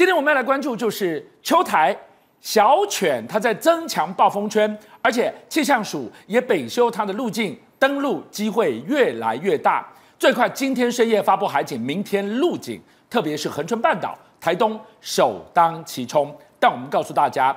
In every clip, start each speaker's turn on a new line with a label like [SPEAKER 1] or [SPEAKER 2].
[SPEAKER 1] 今天我们要来关注就是秋台小犬，它在增强暴风圈，而且气象署也北修它的路径，登陆机会越来越大。最快今天深夜发布海警，明天陆警，特别是恒春半岛、台东首当其冲。但我们告诉大家，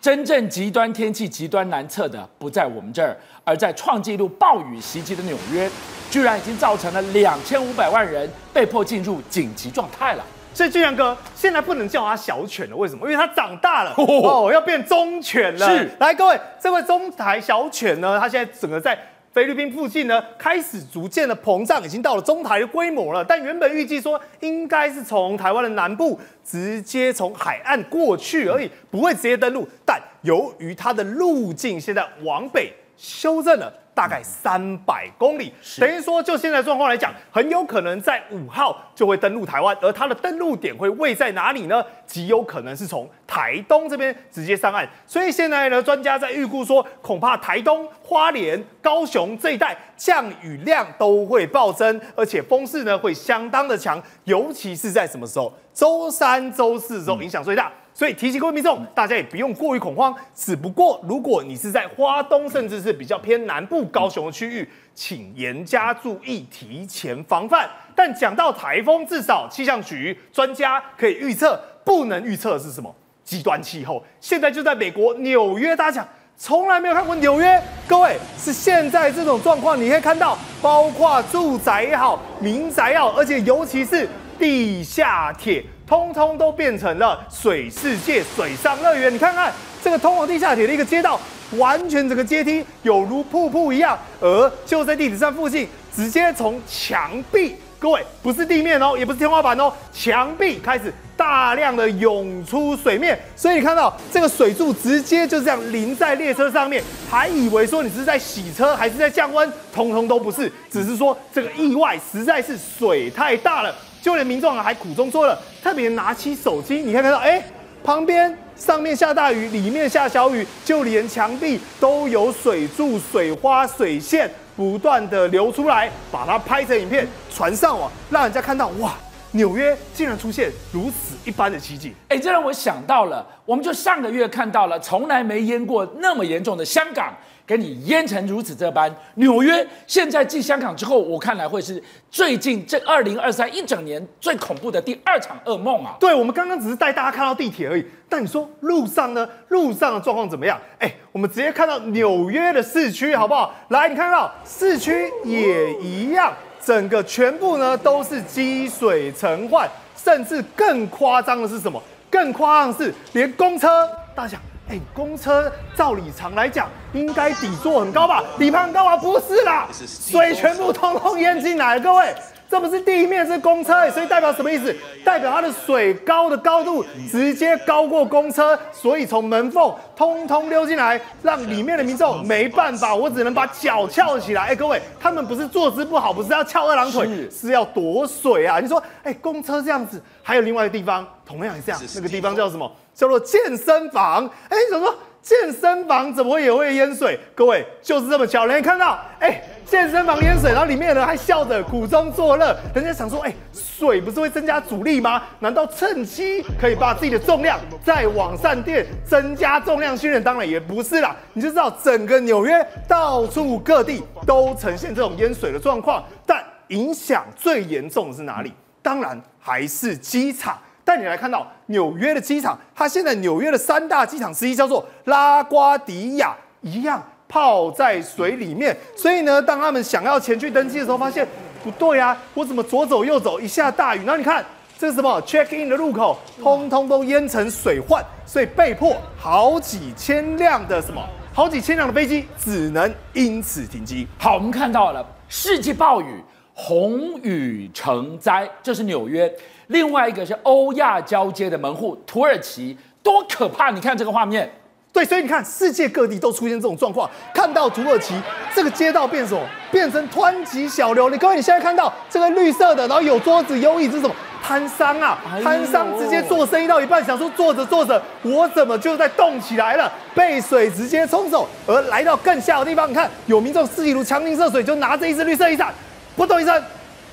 [SPEAKER 1] 真正极端天气、极端难测的不在我们这儿，而在创纪录暴雨袭击的纽约，居然已经造成了两千五百万人被迫进入紧急状态了。
[SPEAKER 2] 所以俊阳哥现在不能叫他小犬了，为什么？因为它长大了 哦，要变中犬了。
[SPEAKER 1] 是，
[SPEAKER 2] 来各位，这位中台小犬呢，它现在整个在菲律宾附近呢，开始逐渐的膨胀，已经到了中台的规模了。但原本预计说应该是从台湾的南部直接从海岸过去而已，不会直接登陆。但由于它的路径现在往北修正了。大概三百公里，等于说就现在状况来讲，很有可能在五号就会登陆台湾，而它的登陆点会位在哪里呢？极有可能是从台东这边直接上岸。所以现在呢，专家在预估说，恐怕台东、花莲、高雄这一带降雨量都会暴增，而且风势呢会相当的强，尤其是在什么时候？周三、周四的时候影响最大。所以提醒各位民众，大家也不用过于恐慌。只不过，如果你是在花东，甚至是比较偏南部高雄的区域，请严加注意，提前防范。但讲到台风，至少气象局专家可以预测，不能预测的是什么？极端气候。现在就在美国纽约，大家讲从来没有看过纽约。各位是现在这种状况，你可以看到，包括住宅也好，民宅也好，而且尤其是地下铁。通通都变成了水世界、水上乐园。你看看这个通往地下铁的一个街道，完全整个阶梯有如瀑布一样，而就在地铁站附近，直接从墙壁，各位不是地面哦，也不是天花板哦，墙壁开始大量的涌出水面，所以你看到这个水柱直接就这样淋在列车上面，还以为说你是在洗车还是在降温，通通都不是，只是说这个意外实在是水太大了。就连民众还苦中作乐，特别拿起手机，你看看到，哎，旁边上面下大雨，里面下小雨，就连墙壁都有水柱、水花、水线不断的流出来，把它拍成影片传上网，让人家看到，哇，纽约竟然出现如此一般的奇迹。
[SPEAKER 1] 哎，这让我想到了，我们就上个月看到了从来没淹过那么严重的香港。给你淹成如此这般，纽约现在继香港之后，我看来会是最近这二零二三一整年最恐怖的第二场噩梦啊！
[SPEAKER 2] 对，我们刚刚只是带大家看到地铁而已，但你说路上呢？路上的状况怎么样？哎，我们直接看到纽约的市区好不好？来，你看到市区也一样，整个全部呢都是积水成患，甚至更夸张的是什么？更夸张的是连公车，大家想。哎，公车照理常来讲，应该底座很高吧？底盘很高啊？不是啦，水全部通通淹进来。各位，这不是地面，是公车，所以代表什么意思？代表它的水高的高度直接高过公车，所以从门缝通通溜进来，让里面的民众没办法，我只能把脚翘起来。哎，各位，他们不是坐姿不好，不是要翘二郎腿，是，是要躲水啊！你说，哎，公车这样子，还有另外一个地方，同样也这样，那个地方叫什么？叫做健身房，哎，你怎么说健身房怎么会也会淹水？各位就是这么巧，你看到，哎，健身房淹水，然后里面的人还笑着苦中作乐，人家想说，哎，水不是会增加阻力吗？难道趁机可以把自己的重量再往上垫，增加重量训练？当然也不是啦，你就知道整个纽约到处各地都呈现这种淹水的状况，但影响最严重的是哪里？当然还是机场。带你来看到纽约的机场，它现在纽约的三大机场之一叫做拉瓜迪亚，一样泡在水里面。所以呢，当他们想要前去登机的时候，发现不对啊，我怎么左走右走，一下大雨，然后你看这是什么？check in 的入口，通通都淹成水患，所以被迫好几千辆的什么，好几千辆的飞机只能因此停机。
[SPEAKER 1] 好，我们看到了世纪暴雨，红雨成灾，这是纽约。另外一个是欧亚交接的门户土耳其，多可怕！你看这个画面，
[SPEAKER 2] 对，所以你看世界各地都出现这种状况。看到土耳其这个街道变什么？变成湍急小流。你各位，你现在看到这个绿色的，然后有桌子有椅子，什么摊商啊？摊商直接做生意到一半，想说做着做着，我怎么就在动起来了？被水直接冲走，而来到更下的地方，你看有民众四季如强行涉水，就拿着一支绿色雨伞，扑通一声，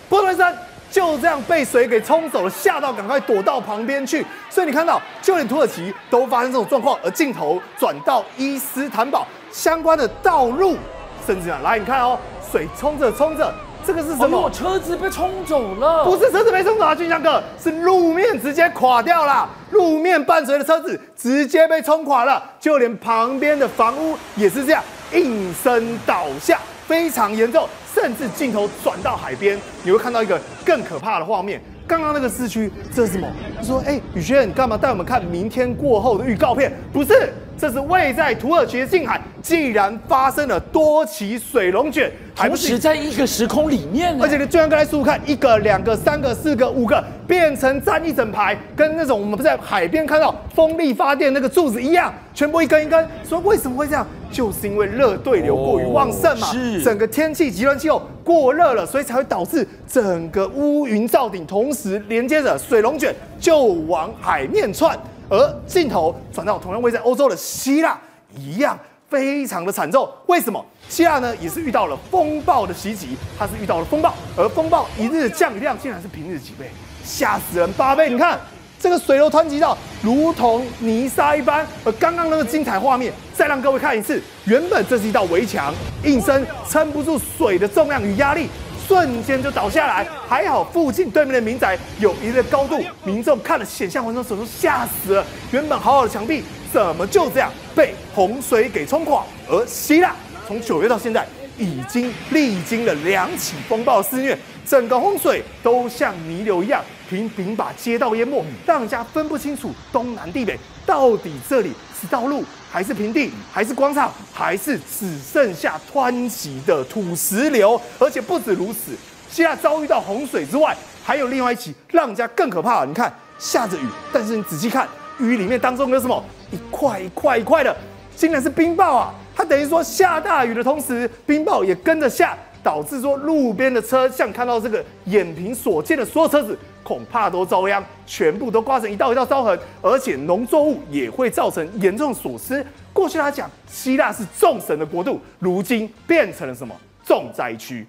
[SPEAKER 2] 扑通一声。就这样被水给冲走了，吓到赶快躲到旁边去。所以你看到，就连土耳其都发生这种状况，而镜头转到伊斯坦堡相关的道路，甚至啊，来你看哦，水冲着冲着。这个是什么？
[SPEAKER 1] 哦、车子被冲走了，
[SPEAKER 2] 不是车子被冲走啊，俊相哥，是路面直接垮掉了，路面伴随的车子直接被冲垮了，就连旁边的房屋也是这样应声倒下，非常严重。甚至镜头转到海边，你会看到一个更可怕的画面。刚刚那个市区，这是什么？他说：“哎，宇轩，你干嘛带我们看明天过后的预告片？不是。”这是位在土耳其的近海，竟然发生了多起水龙卷，还不
[SPEAKER 1] 是在一个时空里面。
[SPEAKER 2] 而且你就像刚才数看，一个、两个、三个、四个、五个，变成站一整排，跟那种我们不在海边看到风力发电那个柱子一样，全部一根一根。说为什么会这样？就是因为热对流过于旺盛嘛，是整个天气极端气候过热了，所以才会导致整个乌云罩顶同时连接着水龙卷就往海面窜。而镜头转到同样位在欧洲的希腊，一样非常的惨重。为什么？希腊呢也是遇到了风暴的袭击，它是遇到了风暴，而风暴一日的降雨量竟然是平日几倍，吓死人八倍！你看这个水流湍急到如同泥沙一般。而刚刚那个精彩画面，再让各位看一次。原本这是一道围墙，应声撑不住水的重量与压力。瞬间就倒下来，还好附近对面的民宅有一定的高度，民众看了险象环生，手都吓死了。原本好好的墙壁，怎么就这样被洪水给冲垮？而希腊从九月到现在，已经历经了两起风暴肆虐，整个洪水都像泥流一样，频频把街道淹没，让人家分不清楚东南地北，到底这里是道路？还是平地，还是广场，还是只剩下湍急的土石流。而且不止如此，希腊遭遇到洪水之外，还有另外一起让人家更可怕。你看，下着雨，但是你仔细看，雨里面当中有什么？一块一块一块的，竟然是冰雹啊！它等于说下大雨的同时，冰雹也跟着下，导致说路边的车，像看到这个眼平所见的所有车子。恐怕都遭殃，全部都刮成一道一道伤痕，而且农作物也会造成严重损失。过去他讲希腊是众神的国度，如今变成了什么重灾区？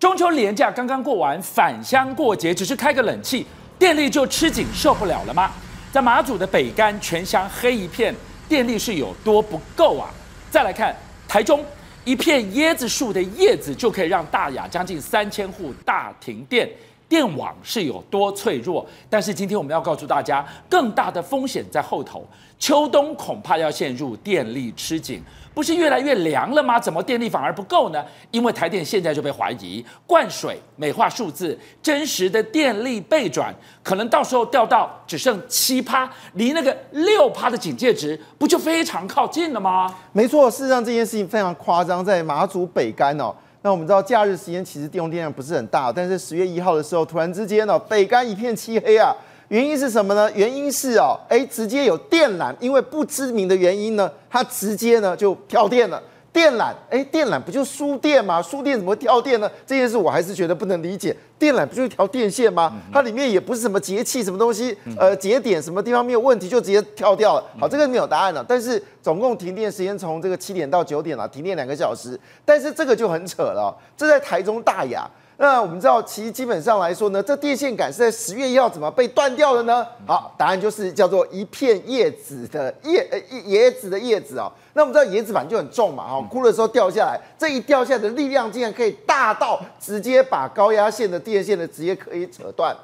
[SPEAKER 1] 中秋连假刚刚过完，返乡过节只是开个冷气，电力就吃紧受不了了吗？在马祖的北干，全乡黑一片，电力是有多不够啊？再来看。台中一片椰子树的叶子就可以让大雅将近三千户大停电，电网是有多脆弱？但是今天我们要告诉大家，更大的风险在后头，秋冬恐怕要陷入电力吃紧。不是越来越凉了吗？怎么电力反而不够呢？因为台电现在就被怀疑灌水、美化数字，真实的电力背转，可能到时候掉到只剩七趴，离那个六趴的警戒值不就非常靠近了吗？
[SPEAKER 3] 没错，事实上这件事情非常夸张，在马祖北竿哦。那我们知道假日时间其实电用电量不是很大，但是十月一号的时候，突然之间呢，北干一片漆黑啊。原因是什么呢？原因是哦，哎，直接有电缆，因为不知名的原因呢，它直接呢就跳电了。电缆，哎，电缆不就输电吗？输电怎么会跳电呢？这件事我还是觉得不能理解。电缆不就一条电线吗？它里面也不是什么节气什么东西，呃，节点什么地方没有问题就直接跳掉了。好，这个没有答案了。但是总共停电时间从这个七点到九点了，停电两个小时。但是这个就很扯了，这在台中大雅。那我们知道，其实基本上来说呢，这电线杆是在十月一号怎么被断掉的呢？好，答案就是叫做一片叶子的叶呃椰子的叶子哦。那我们知道椰子板就很重嘛，哈，枯的时候掉下来，这一掉下来的力量竟然可以大到直接把高压线的电线的直接可以扯断。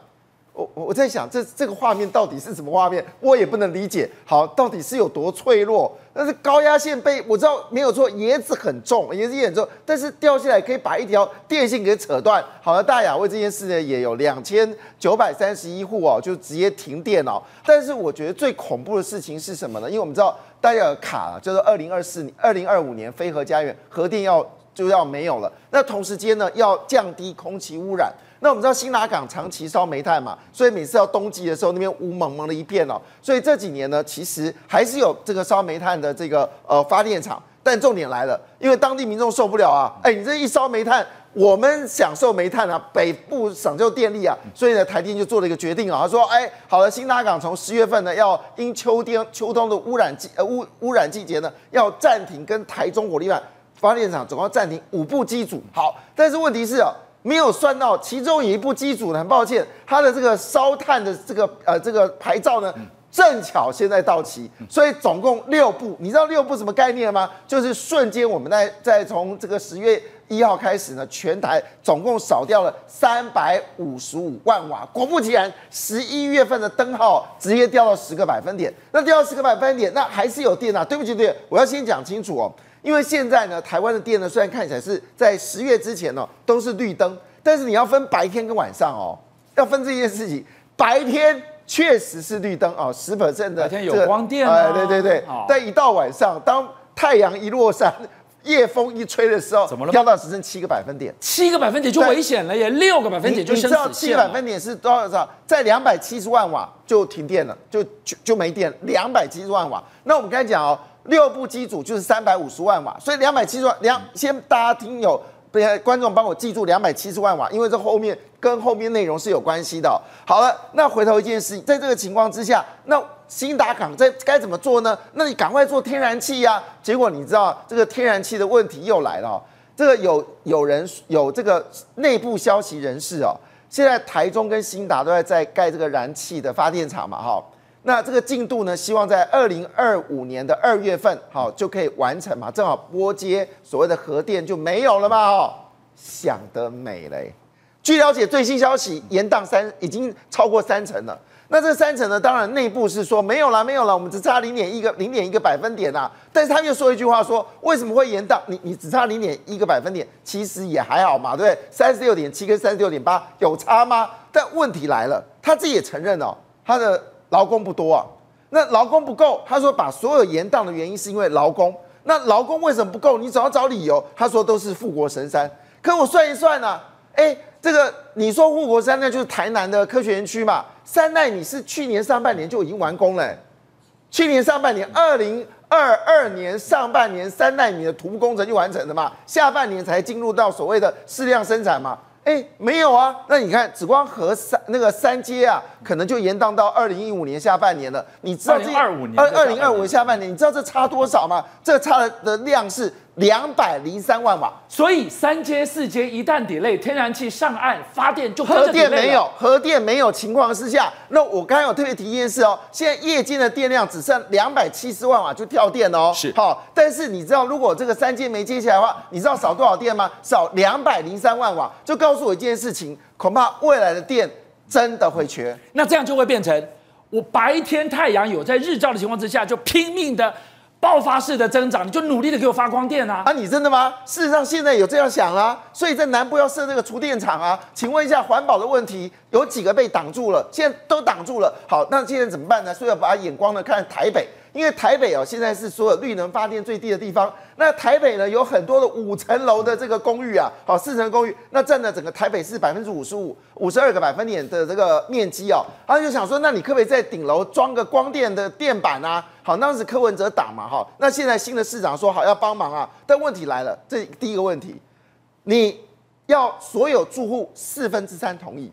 [SPEAKER 3] 我我在想，这这个画面到底是什么画面？我也不能理解。好，到底是有多脆弱？但是高压线被我知道没有错，椰子很重，椰子也很重，但是掉下来可以把一条电线给扯断。好了，大雅为这件事呢，也有两千九百三十一户哦，就直接停电哦。但是我觉得最恐怖的事情是什么呢？因为我们知道大雅卡就是二零二四年、二零二五年非核家园核电要就要没有了，那同时间呢要降低空气污染。那我们知道新南港长期烧煤炭嘛，所以每次到冬季的时候，那边雾蒙蒙的一片哦。所以这几年呢，其实还是有这个烧煤炭的这个呃发电厂。但重点来了，因为当地民众受不了啊，哎，你这一烧煤炭，我们享受煤炭啊，北部享受电力啊，所以呢，台电就做了一个决定啊，他说，哎，好了，新拉港从十月份呢，要因秋天秋冬的污染季呃污污染季节呢，要暂停跟台中火力发发电厂总共暂停五部机组。好，但是问题是啊，没有算到其中有一部机组呢，很抱歉，它的这个烧炭的这个呃这个牌照呢。正巧现在到期，所以总共六部。你知道六部什么概念吗？就是瞬间我们在在从这个十月一号开始呢，全台总共少掉了三百五十五万瓦。果不其然，十一月份的灯号直接掉到十个百分点。那掉到十个百分点，那还是有电啊？对不起，对我要先讲清楚哦。因为现在呢，台湾的电呢，虽然看起来是在十月之前呢、哦、都是绿灯，但是你要分白天跟晚上哦，要分这件事情，白天。确实是绿灯哦，十 percent 的、这个、
[SPEAKER 1] 白天有光电啊，
[SPEAKER 3] 哎，对对对。
[SPEAKER 1] 好
[SPEAKER 3] 但一到晚上，当太阳一落山，夜风一吹的时候，
[SPEAKER 1] 怎么了？
[SPEAKER 3] 掉到只剩七个百分点，
[SPEAKER 1] 七个百分点就危险了耶，六个百分点就生死线。
[SPEAKER 3] 你知道七个百分点是多少？少？在两百七十万瓦就停电了，就就就没电，两百七十万瓦。那我们刚才讲哦，六部机组就是三百五十万瓦，所以两百七十万两，先大家听有。观众帮我记住两百七十万瓦，因为这后面跟后面内容是有关系的。好了，那回头一件事，在这个情况之下，那兴达港在该怎么做呢？那你赶快做天然气呀、啊！结果你知道这个天然气的问题又来了。这个有有人有这个内部消息人士哦，现在台中跟兴达都在在盖这个燃气的发电厂嘛，哈。那这个进度呢？希望在二零二五年的二月份，好就可以完成嘛，正好拨接所谓的核电就没有了嘛，哦，想得美嘞！据了解，最新消息，延宕三已经超过三成了。那这三成呢？当然内部是说没有了，没有了，我们只差零点一个零点一个百分点啊。但是他又说一句话说，为什么会延宕？你你只差零点一个百分点，其实也还好嘛，对不对？三十六点七跟三十六点八有差吗？但问题来了，他自己也承认哦，他的。劳工不多啊，那劳工不够，他说把所有延宕的原因是因为劳工。那劳工为什么不够？你总要找理由。他说都是富国神山。可我算一算呢、啊，哎，这个你说富国山那就是台南的科学园区嘛。三奈米是去年上半年就已经完工了，去年上半年二零二二年上半年三奈米的土木工程就完成了嘛，下半年才进入到所谓的试量生产嘛。哎，没有啊，那你看，紫光和三那个三阶啊，可能就延宕到二零一五年下半年了。你知道这
[SPEAKER 1] 二五年
[SPEAKER 3] 二二零二五年下半年，你知道这差多少吗？这差的量是。两百零三万瓦，
[SPEAKER 1] 所以三阶四阶一旦 delay，天然气上岸发电就
[SPEAKER 3] 核电没有，核电没有情况之下，那我刚刚有特别提一件事哦，现在夜间的电量只剩两百七十万瓦就跳电哦，
[SPEAKER 1] 是。
[SPEAKER 3] 好，但是你知道如果这个三阶没接起来的话，你知道少多少电吗？少两百零三万瓦，就告诉我一件事情，恐怕未来的电真的会缺，
[SPEAKER 1] 那这样就会变成我白天太阳有在日照的情况之下，就拼命的。爆发式的增长，你就努力的给我发光电啊！
[SPEAKER 3] 啊，你真的吗？事实上，现在有这样想啊，所以在南部要设这个储电厂啊。请问一下，环保的问题有几个被挡住了？现在都挡住了。好，那现在怎么办呢？所以要把眼光呢看台北。因为台北哦，现在是所有绿能发电最低的地方。那台北呢，有很多的五层楼的这个公寓啊，好，四层公寓，那占了整个台北市百分之五十五，五十二个百分点的这个面积哦。他就想说，那你可不可以在顶楼装个光电的电板啊？好，当时柯文哲打嘛，哈。那现在新的市长说好要帮忙啊，但问题来了，这第一个问题，你要所有住户四分之三同意，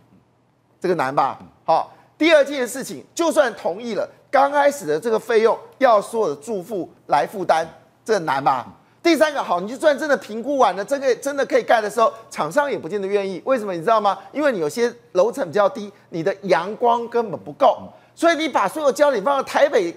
[SPEAKER 3] 这个难吧？好，第二件事情，就算同意了。刚开始的这个费用要所有的住户来负担，这个难吧？第三个好，你就算真的评估完了，这个真的可以盖的时候，厂商也不见得愿意。为什么你知道吗？因为你有些楼层比较低，你的阳光根本不够，所以你把所有焦点放到台北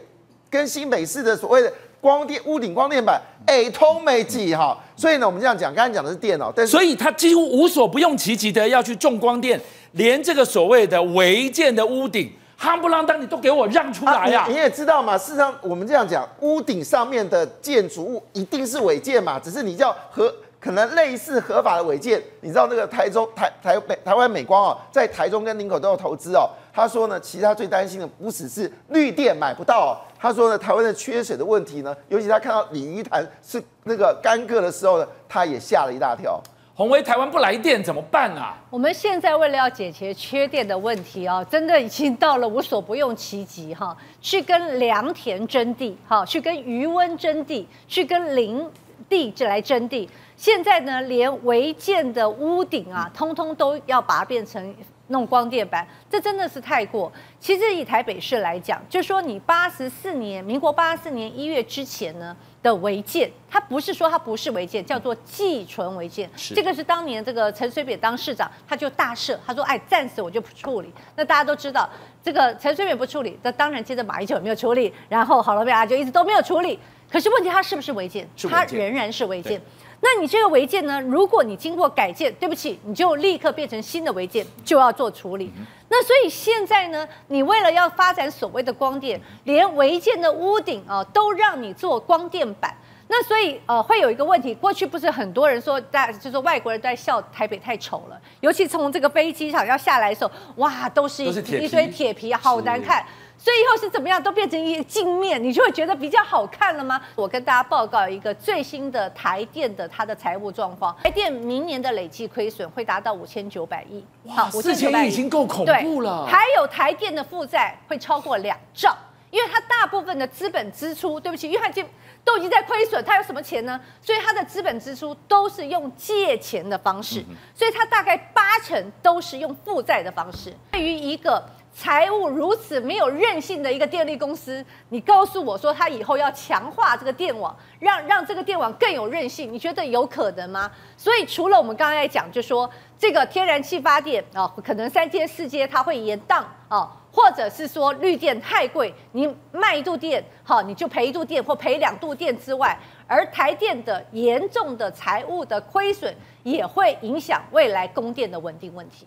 [SPEAKER 3] 跟新北市的所谓的光电屋顶光电板，哎，通没几哈。所以呢，我们这样讲，刚才讲的是电脑，但是
[SPEAKER 1] 所以他几乎无所不用其极的要去种光电，连这个所谓的违建的屋顶。夯不啷当，你都给我让出来呀、
[SPEAKER 3] 你也知道嘛，事实上我们这样讲，屋顶上面的建筑物一定是违建嘛，只是你叫合可能类似合法的违建。你知道那个台中台台北台湾美光哦，在台中跟林口都有投资哦。他说呢，其他最担心的不只是绿电买不到哦，他说呢，台湾的缺水的问题呢，尤其他看到鲤鱼潭是那个干涸的时候呢，他也吓了一大跳。
[SPEAKER 1] 宏威，台湾不来电怎么办啊？
[SPEAKER 4] 我们现在为了要解决缺电的问题啊，真的已经到了无所不用其极哈，去跟良田征地，哈，去跟余温征地，去跟林地来征地。现在呢，连违建的屋顶啊，通通都要把它变成弄光电板，这真的是太过。其实以台北市来讲，就说你八十四年，民国八十四年一月之前呢的违建，它不是说它不是违建，叫做寄存违建。是这个是当年这个陈水扁当市长，他就大赦，他说：“哎，暂时我就不处理。”那大家都知道，这个陈水扁不处理，那当然接着马英九也没有处理，然后好了没有就一直都没有处理。可是问题，它是不是违建？它仍然是违建。那你这个违建呢？如果你经过改建，对不起，你就立刻变成新的违建，就要做处理。那所以现在呢，你为了要发展所谓的光电，连违建的屋顶啊都让你做光电板。那所以呃会有一个问题，过去不是很多人说在就是外国人都在笑台北太丑了，尤其从这个飞机场要下来的时候，哇，都是一一堆铁皮，好难看。所以以后是怎么样，都变成一个镜面，你就会觉得比较好看了吗？我跟大家报告一个最新的台电的它的财务状况，台电明年的累计亏损会达到五千九百亿。
[SPEAKER 1] 哇，四千亿已经够恐怖了。
[SPEAKER 4] 还有台电的负债会超过两兆，因为它大部分的资本支出，对不起，因为它已经都已经在亏损，它有什么钱呢？所以它的资本支出都是用借钱的方式，所以它大概八成都是用负债的方式。对于一个财务如此没有韧性的一个电力公司，你告诉我说他以后要强化这个电网，让让这个电网更有韧性，你觉得有可能吗？所以除了我们刚才讲，就说这个天然气发电啊，可能三阶四阶它会延宕啊，或者是说绿电太贵，你卖一度电好，你就赔一度电或赔两度电之外，而台电的严重的财务的亏损也会影响未来供电的稳定问题。